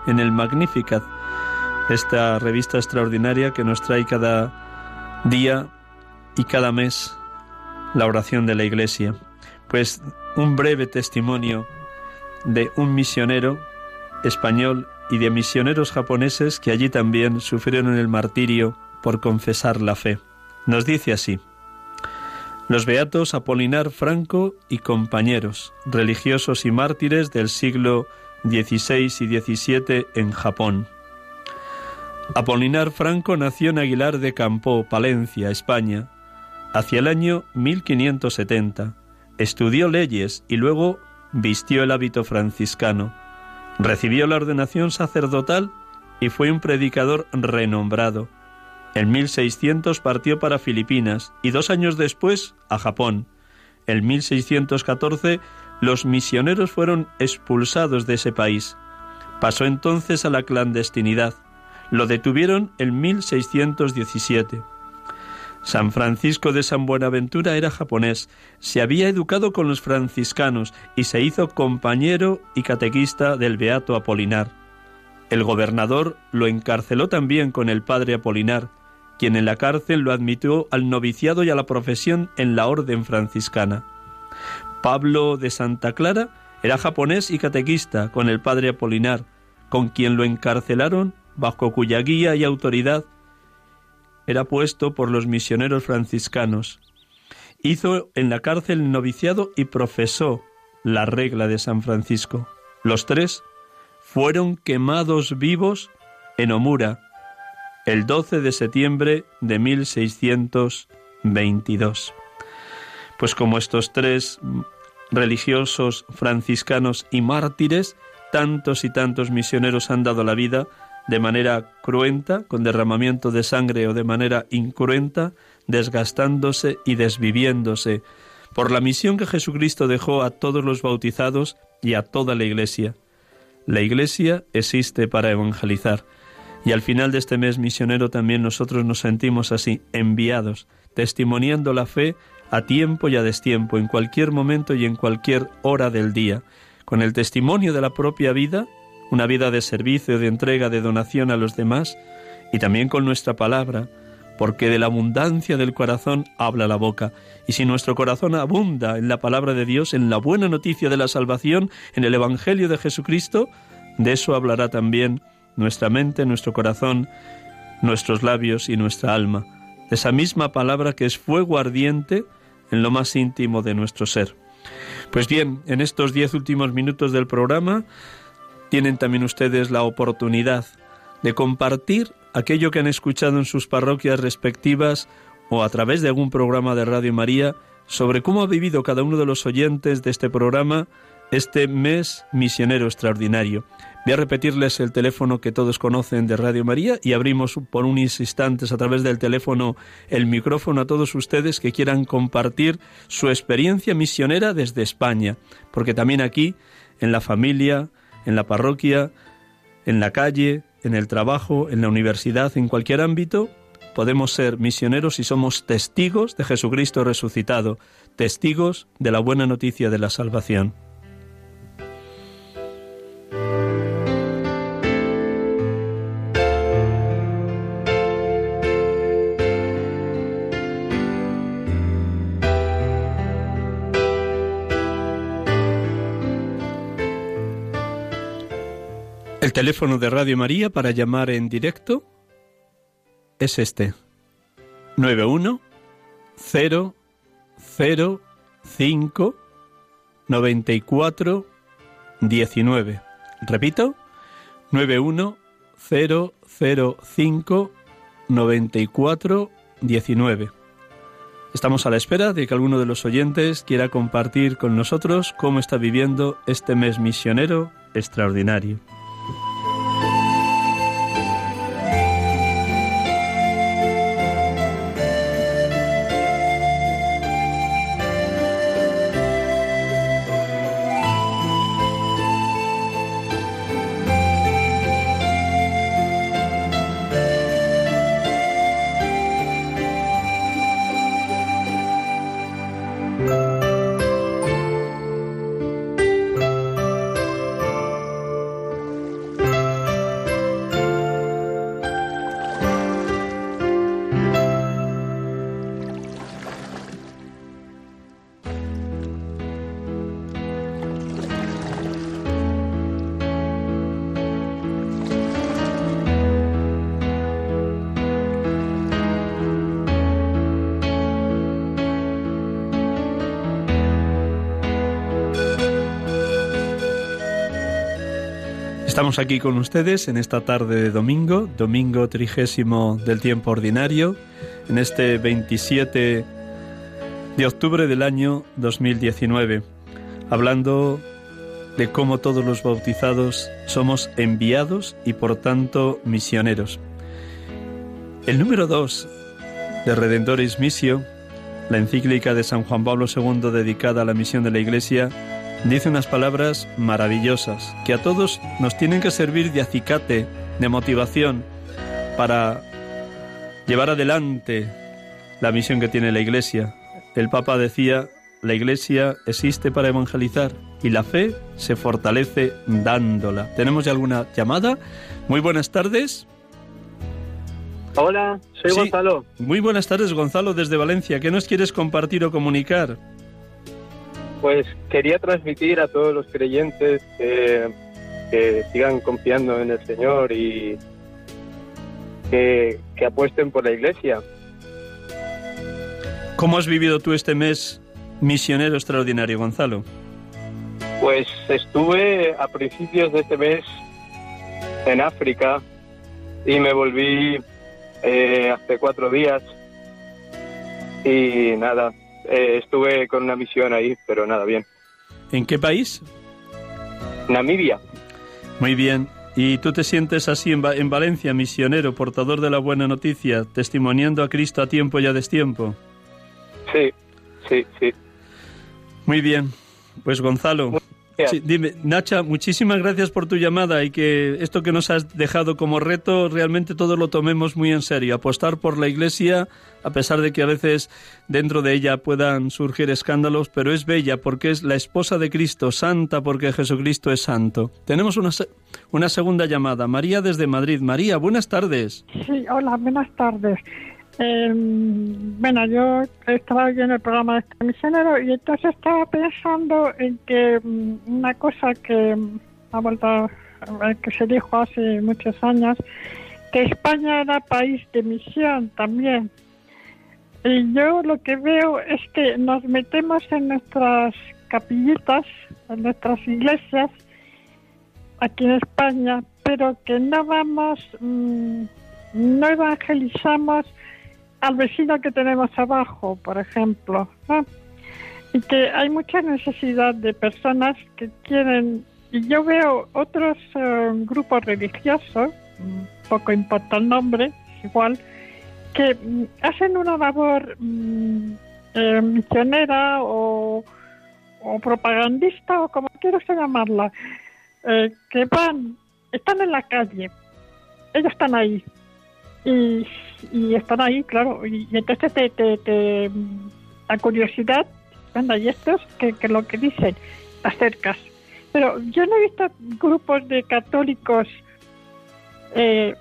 A: en el Magnificat, esta revista extraordinaria que nos trae cada día y cada mes la oración de la Iglesia. Pues un breve testimonio de un misionero español y de misioneros japoneses que allí también sufrieron el martirio por confesar la fe. Nos dice así, los beatos Apolinar Franco y compañeros, religiosos y mártires del siglo XVI y XVII en Japón. Apolinar Franco nació en Aguilar de Campo, Palencia, España, hacia el año 1570. Estudió leyes y luego vistió el hábito franciscano, recibió la ordenación sacerdotal y fue un predicador renombrado. En 1600 partió para Filipinas y dos años después a Japón. En 1614 los misioneros fueron expulsados de ese país. Pasó entonces a la clandestinidad. Lo detuvieron en 1617. San Francisco de San Buenaventura era japonés, se había educado con los franciscanos y se hizo compañero y catequista del beato Apolinar. El gobernador lo encarceló también con el padre Apolinar, quien en la cárcel lo admitió al noviciado y a la profesión en la orden franciscana. Pablo de Santa Clara era japonés y catequista con el padre Apolinar, con quien lo encarcelaron bajo cuya guía y autoridad era puesto por los misioneros franciscanos. Hizo en la cárcel noviciado y profesó la regla de San Francisco. Los tres fueron quemados vivos en Omura el 12 de septiembre de 1622. Pues como estos tres religiosos franciscanos y mártires, tantos y tantos misioneros han dado la vida de manera cruenta, con derramamiento de sangre o de manera incruenta, desgastándose y desviviéndose, por la misión que Jesucristo dejó a todos los bautizados y a toda la Iglesia. La Iglesia existe para evangelizar. Y al final de este mes misionero también nosotros nos sentimos así, enviados, testimoniando la fe a tiempo y a destiempo, en cualquier momento y en cualquier hora del día, con el testimonio de la propia vida una vida de servicio, de entrega, de donación a los demás y también con nuestra palabra, porque de la abundancia del corazón habla la boca. Y si nuestro corazón abunda en la palabra de Dios, en la buena noticia de la salvación, en el Evangelio de Jesucristo, de eso hablará también nuestra mente, nuestro corazón, nuestros labios y nuestra alma, de esa misma palabra que es fuego ardiente en lo más íntimo de nuestro ser. Pues bien, en estos diez últimos minutos del programa tienen también ustedes la oportunidad de compartir aquello que han escuchado en sus parroquias respectivas o a través de algún programa de Radio María sobre cómo ha vivido cada uno de los oyentes de este programa este mes misionero extraordinario. Voy a repetirles el teléfono que todos conocen de Radio María y abrimos por unos instantes a través del teléfono el micrófono a todos ustedes que quieran compartir su experiencia misionera desde España, porque también aquí, en la familia, en la parroquia, en la calle, en el trabajo, en la universidad, en cualquier ámbito, podemos ser misioneros y somos testigos de Jesucristo resucitado, testigos de la buena noticia de la salvación. El teléfono de Radio María para llamar en directo es este. 91 0 0 5 94 19. Repito, 91 0 0 5 94 19. Estamos a la espera de que alguno de los oyentes quiera compartir con nosotros cómo está viviendo este mes misionero extraordinario. Estamos aquí con ustedes en esta tarde de domingo, domingo trigésimo del tiempo ordinario, en este 27 de octubre del año 2019, hablando de cómo todos los bautizados somos enviados y por tanto misioneros. El número 2 de Redentoris Missio, la encíclica de San Juan Pablo II dedicada a la misión de la Iglesia, dice unas palabras maravillosas que a todos nos tienen que servir de acicate, de motivación para llevar adelante la misión que tiene la Iglesia. El Papa decía, la Iglesia existe para evangelizar y la fe se fortalece dándola. ¿Tenemos ya alguna llamada? Muy buenas tardes.
C: Hola, soy Gonzalo.
A: Muy buenas tardes, Gonzalo, desde Valencia. ¿Qué nos quieres compartir o comunicar?
C: Pues quería transmitir a todos los creyentes que, sigan confiando en el Señor y que, que apuesten por la iglesia.
A: ¿Cómo has vivido tú este mes misionero extraordinario, Gonzalo?
C: Pues estuve a principios de este mes en África y me volví eh, hace cuatro días y nada, eh, estuve con una misión ahí, pero nada, bien.
A: ¿En qué país?
C: Namibia.
A: Muy bien. ¿Y tú te sientes así en, en, Valencia, misionero, portador de la buena noticia, testimoniando a Cristo a tiempo y a destiempo?
C: Sí, sí, sí.
A: Muy bien. Pues Gonzalo, Sí, dime, Nacha, muchísimas gracias por tu llamada y que esto que nos has dejado como reto realmente todos lo tomemos muy en serio. Apostar por la Iglesia, a pesar de que a veces dentro de ella puedan surgir escándalos, pero es bella porque es la esposa de Cristo, santa porque Jesucristo es santo. Tenemos una, una segunda llamada. María desde Madrid. María, buenas tardes.
D: Sí, hola, buenas tardes. Eh, bueno, yo estaba viendo el programa de este misionero y entonces estaba pensando en que mm, una cosa que mm, ha vuelto, que se dijo hace muchos años, que España era país de misión también. Y yo lo que veo es que nos metemos en nuestras capillitas, en nuestras iglesias, aquí en España, pero que no vamos, mm, no evangelizamos al vecino que tenemos abajo, por ejemplo. y que hay mucha necesidad de personas que quieren, y yo veo otros eh, grupos religiosos, poco importa el nombre, igual, que mm, hacen una labor mm, eh, misionera o, propagandista o como quiero llamarla, eh, que van, están en la calle, ellos están ahí y, están ahí, claro, y, entonces te, te, la curiosidad, anda, y estos que, que lo que dicen, acercas. Pero yo no he visto grupos de católicos eh,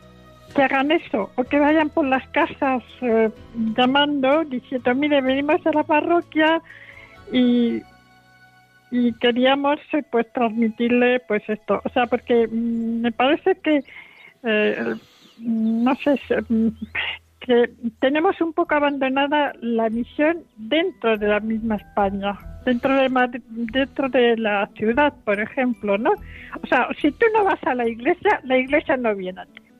D: que hagan eso o que vayan por las casas eh, llamando diciendo mire venimos a la parroquia y y queríamos eh, pues transmitirle pues esto o sea porque mm, me parece que eh, no sé que tenemos un poco abandonada la misión dentro de la misma España dentro de dentro de la ciudad por ejemplo no o sea si tú no vas a la iglesia la iglesia no viene a ti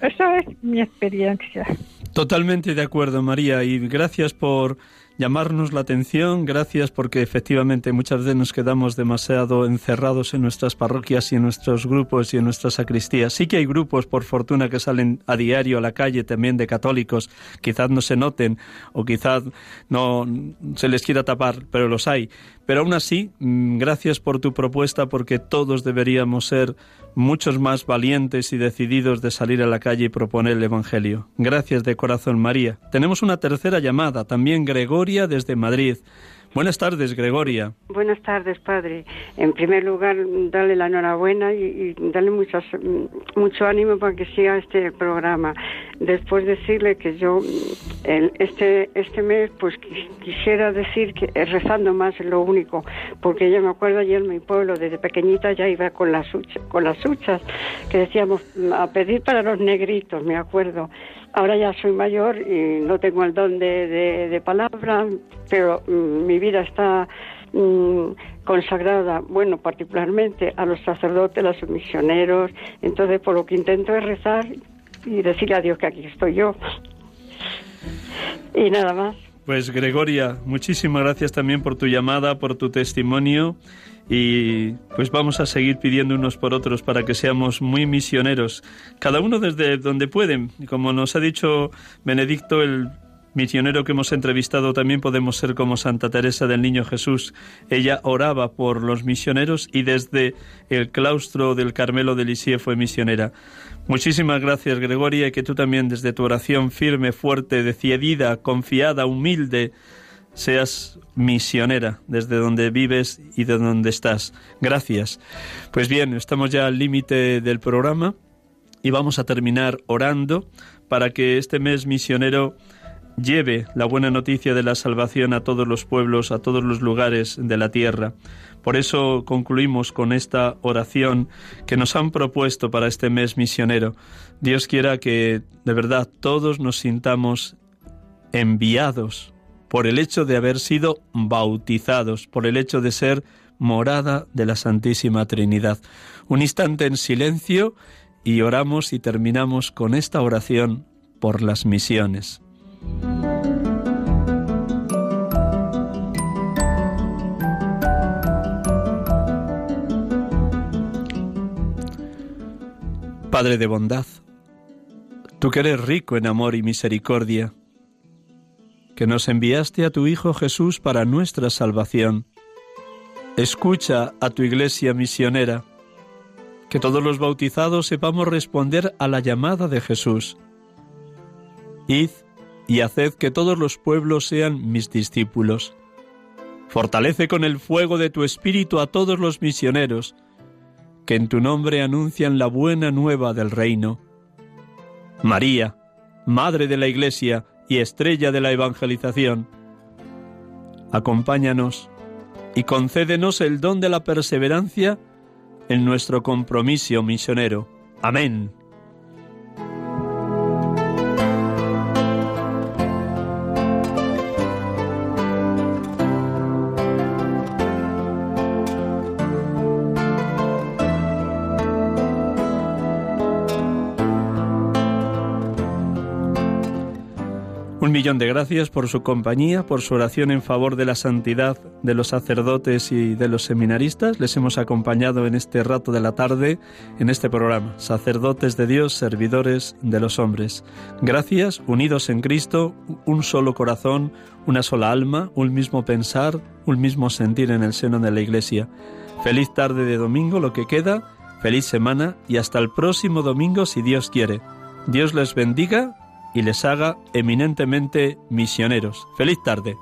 D: esa es mi experiencia.
A: Totalmente de acuerdo, María, y gracias por llamarnos la atención, gracias porque efectivamente muchas veces nos quedamos demasiado encerrados en nuestras parroquias y en nuestros grupos y en nuestras sacristías. Sí que hay grupos, por fortuna, que salen a diario a la calle también de católicos, quizás no se noten o quizás no se les quiera tapar, pero los hay. Pero aún así, mm, gracias por tu propuesta porque todos deberíamos ser muchos más valientes y decididos de salir a la calle y proponer el Evangelio. Gracias de corazón, María. Tenemos una tercera llamada, también Gregoria desde Madrid. Buenas tardes, Gregoria.
E: Buenas tardes, padre. En primer lugar, darle la enhorabuena y, darle muchas, mucho ánimo para que siga este programa. Después decirle que yo este este mes pues quisiera decir que rezando más es lo único, porque yo me acuerdo ayer en mi pueblo desde pequeñita ya iba con las con las huchas que decíamos a pedir para los negritos, me acuerdo. Ahora ya soy mayor y no tengo el don de, palabra, pero mm, mi vida está mm, consagrada, bueno, particularmente a los sacerdotes, a los misioneros. Entonces, por lo que intento es rezar y decirle a Dios que aquí estoy yo. Y nada más.
A: Pues Gregoria, muchísimas gracias también por tu llamada, por tu testimonio y pues vamos a seguir pidiendo unos por otros para que seamos muy misioneros, cada uno desde donde pueden. Como nos ha dicho Benedicto, el misionero que hemos entrevistado, también podemos ser como Santa Teresa del Niño Jesús. Ella oraba por los misioneros y desde el claustro del Carmelo de Lisieux fue misionera. Muchísimas gracias, Gregoria, y que tú también desde tu oración firme, fuerte, decidida, confiada, humilde, seas misionera desde donde vives y de donde estás. Gracias. Pues bien, estamos ya al límite del programa y vamos a terminar orando para que este mes misionero lleve la buena noticia de la salvación a todos los pueblos, a todos los lugares de la tierra. Por eso concluimos con esta oración que nos han propuesto para este mes misionero. Dios quiera que de verdad todos nos sintamos enviados por el hecho de haber sido bautizados, por el hecho de ser morada de la Santísima Trinidad. Un instante en silencio y oramos y terminamos con esta oración por las misiones. Padre de bondad, tú que eres rico en amor y misericordia, que nos enviaste a tu Hijo Jesús para nuestra salvación. Escucha a tu iglesia misionera, que todos los bautizados sepamos responder a la llamada de Jesús. Id y haced que todos los pueblos sean mis discípulos. Fortalece con el fuego de tu espíritu a todos los misioneros, que en tu nombre anuncian la buena nueva del reino. María, Madre de la Iglesia, y estrella de la evangelización. Acompáñanos y concédenos el don de la perseverancia en nuestro compromiso misionero. Amén. Un millón de gracias por su compañía, por su oración en favor de la santidad de los sacerdotes y de los seminaristas. Les hemos acompañado en este rato de la tarde en este programa, Sacerdotes de Dios, Servidores de los Hombres. Gracias, unidos en Cristo, un solo corazón, una sola alma, un mismo pensar, un mismo sentir en el seno de la Iglesia. Feliz tarde de domingo, lo que queda, feliz semana y hasta el próximo domingo si Dios quiere. Dios les bendiga y les haga eminentemente misioneros. Feliz tarde.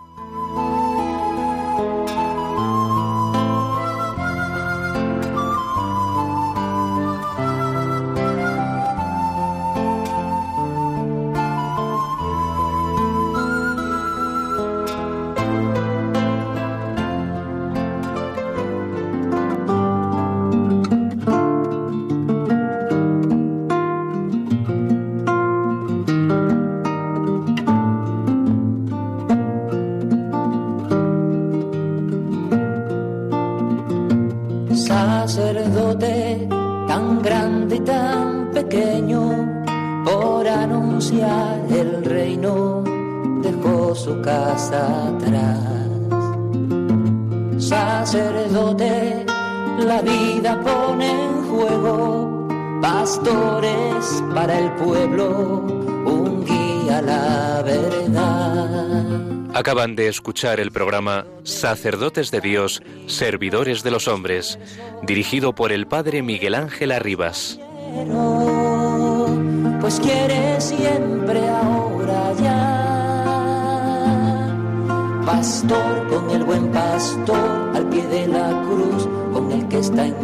F: Escuchar el programa Sacerdotes de Dios, Servidores de los Hombres, dirigido por el Padre Miguel Ángel Arribas.
G: Pues. Pastor con el buen pastor al pie de la cruz, con el que está en